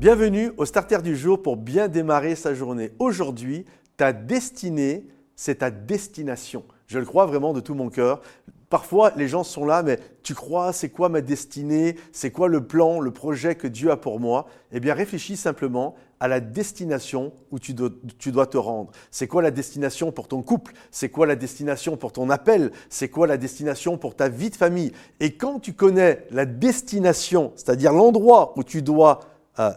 Bienvenue au Starter du jour pour bien démarrer sa journée. Aujourd'hui, ta destinée, c'est ta destination. Je le crois vraiment de tout mon cœur. Parfois, les gens sont là, mais tu crois, c'est quoi ma destinée? C'est quoi le plan, le projet que Dieu a pour moi? Eh bien, réfléchis simplement à la destination où tu dois, tu dois te rendre. C'est quoi la destination pour ton couple? C'est quoi la destination pour ton appel? C'est quoi la destination pour ta vie de famille? Et quand tu connais la destination, c'est-à-dire l'endroit où tu dois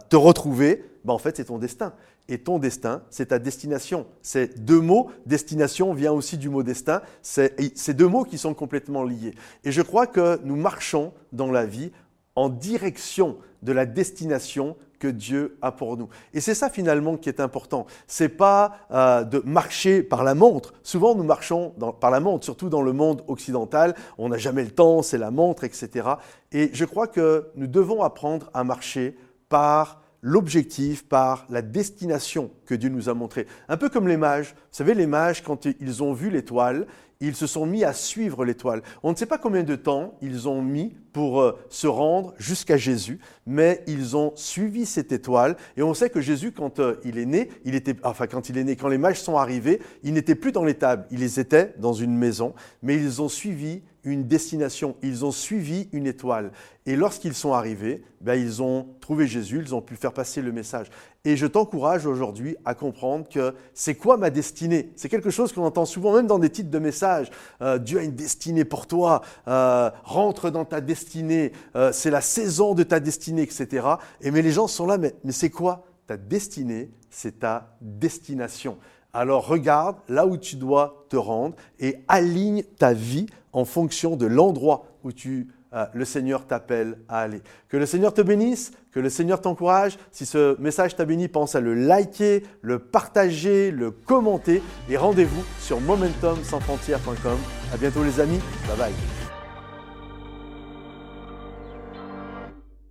te retrouver, ben en fait, c'est ton destin et ton destin, c'est ta destination. C'est deux mots. Destination vient aussi du mot destin. C'est deux mots qui sont complètement liés. Et je crois que nous marchons dans la vie en direction de la destination que Dieu a pour nous. Et c'est ça finalement qui est important. C'est pas euh, de marcher par la montre. Souvent nous marchons par la montre, surtout dans le monde occidental. On n'a jamais le temps, c'est la montre, etc. Et je crois que nous devons apprendre à marcher par l'objectif par la destination que Dieu nous a montrée. Un peu comme les mages. Vous savez, les mages, quand ils ont vu l'étoile, ils se sont mis à suivre l'étoile. On ne sait pas combien de temps ils ont mis pour euh, se rendre jusqu'à Jésus, mais ils ont suivi cette étoile. Et on sait que Jésus, quand euh, il est né, il était, enfin quand il est né, quand les mages sont arrivés, ils n'étaient plus dans l'étable, ils étaient dans une maison, mais ils ont suivi une destination, ils ont suivi une étoile. Et lorsqu'ils sont arrivés, ben, ils ont trouvé Jésus, ils ont pu faire passer le message. Et je t'encourage aujourd'hui à comprendre que c'est quoi ma destinée? C'est quelque chose qu'on entend souvent, même dans des titres de messages. Euh, Dieu a une destinée pour toi, euh, rentre dans ta destinée, euh, c'est la saison de ta destinée, etc. Et mais les gens sont là, mais, mais c'est quoi Ta destinée, c'est ta destination. Alors regarde là où tu dois te rendre et aligne ta vie en fonction de l'endroit où tu, euh, le Seigneur t'appelle à aller. Que le Seigneur te bénisse, que le Seigneur t'encourage. Si ce message t'a béni, pense à le liker, le partager, le commenter et rendez-vous sur momentumsansfrontières.com. À bientôt les amis. Bye bye.